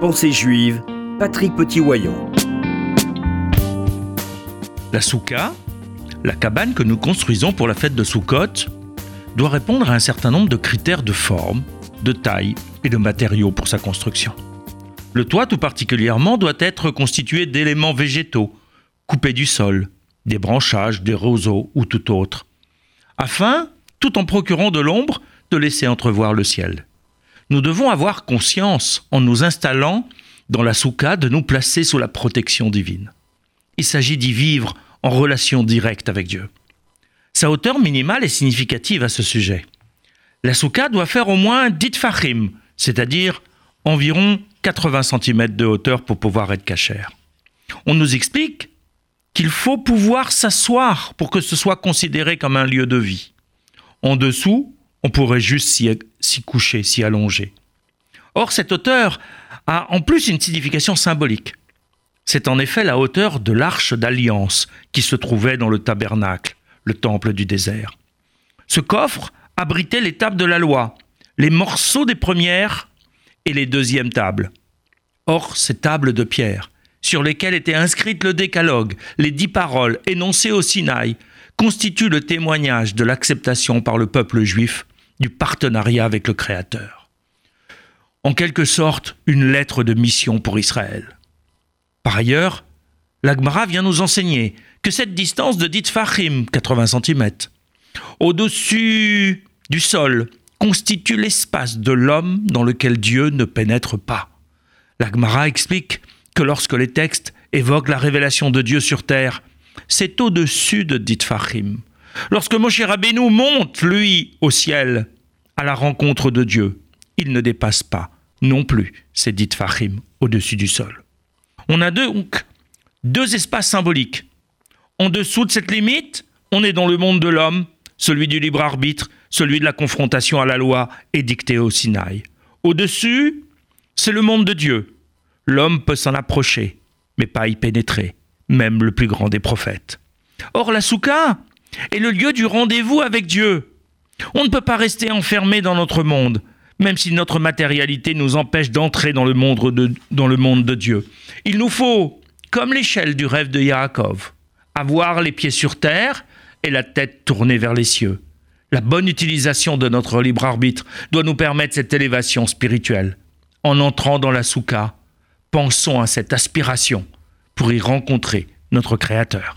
Pensée juive, Patrick Petit-Wayon. La souka, la cabane que nous construisons pour la fête de Sukkot, doit répondre à un certain nombre de critères de forme, de taille et de matériaux pour sa construction. Le toit tout particulièrement doit être constitué d'éléments végétaux, coupés du sol, des branchages, des roseaux ou tout autre, afin, tout en procurant de l'ombre, de laisser entrevoir le ciel. Nous devons avoir conscience, en nous installant dans la souka, de nous placer sous la protection divine. Il s'agit d'y vivre en relation directe avec Dieu. Sa hauteur minimale est significative à ce sujet. La souka doit faire au moins 10 fachim, c'est-à-dire environ 80 cm de hauteur pour pouvoir être cachère. On nous explique qu'il faut pouvoir s'asseoir pour que ce soit considéré comme un lieu de vie. En dessous, on pourrait juste s'y coucher, s'y allonger. Or, cette hauteur a en plus une signification symbolique. C'est en effet la hauteur de l'arche d'alliance qui se trouvait dans le tabernacle, le temple du désert. Ce coffre abritait les tables de la loi, les morceaux des premières et les deuxièmes tables. Or, ces tables de pierre, sur lesquelles était inscrite le décalogue, les dix paroles énoncées au Sinaï, constituent le témoignage de l'acceptation par le peuple juif du partenariat avec le Créateur. En quelque sorte, une lettre de mission pour Israël. Par ailleurs, l'Agmara vient nous enseigner que cette distance de dit fachim, 80 cm, au-dessus du sol, constitue l'espace de l'homme dans lequel Dieu ne pénètre pas. L'Agmara explique que lorsque les textes évoquent la révélation de Dieu sur terre, c'est au-dessus de Ditfachim. Lorsque Moshe Rabbeinu monte, lui, au ciel, à la rencontre de Dieu, il ne dépasse pas non plus ces Ditfachim au-dessus du sol. On a donc deux espaces symboliques. En dessous de cette limite, on est dans le monde de l'homme, celui du libre arbitre, celui de la confrontation à la loi édictée au Sinaï. Au-dessus, c'est le monde de Dieu, L'homme peut s'en approcher, mais pas y pénétrer, même le plus grand des prophètes. Or, la soukha est le lieu du rendez-vous avec Dieu. On ne peut pas rester enfermé dans notre monde, même si notre matérialité nous empêche d'entrer dans, le monde de, dans le monde de Dieu. Il nous faut, comme l'échelle du rêve de Yaakov, avoir les pieds sur terre et la tête tournée vers les cieux. La bonne utilisation de notre libre arbitre doit nous permettre cette élévation spirituelle. En entrant dans la soukha, pensons à cette aspiration pour y rencontrer notre Créateur.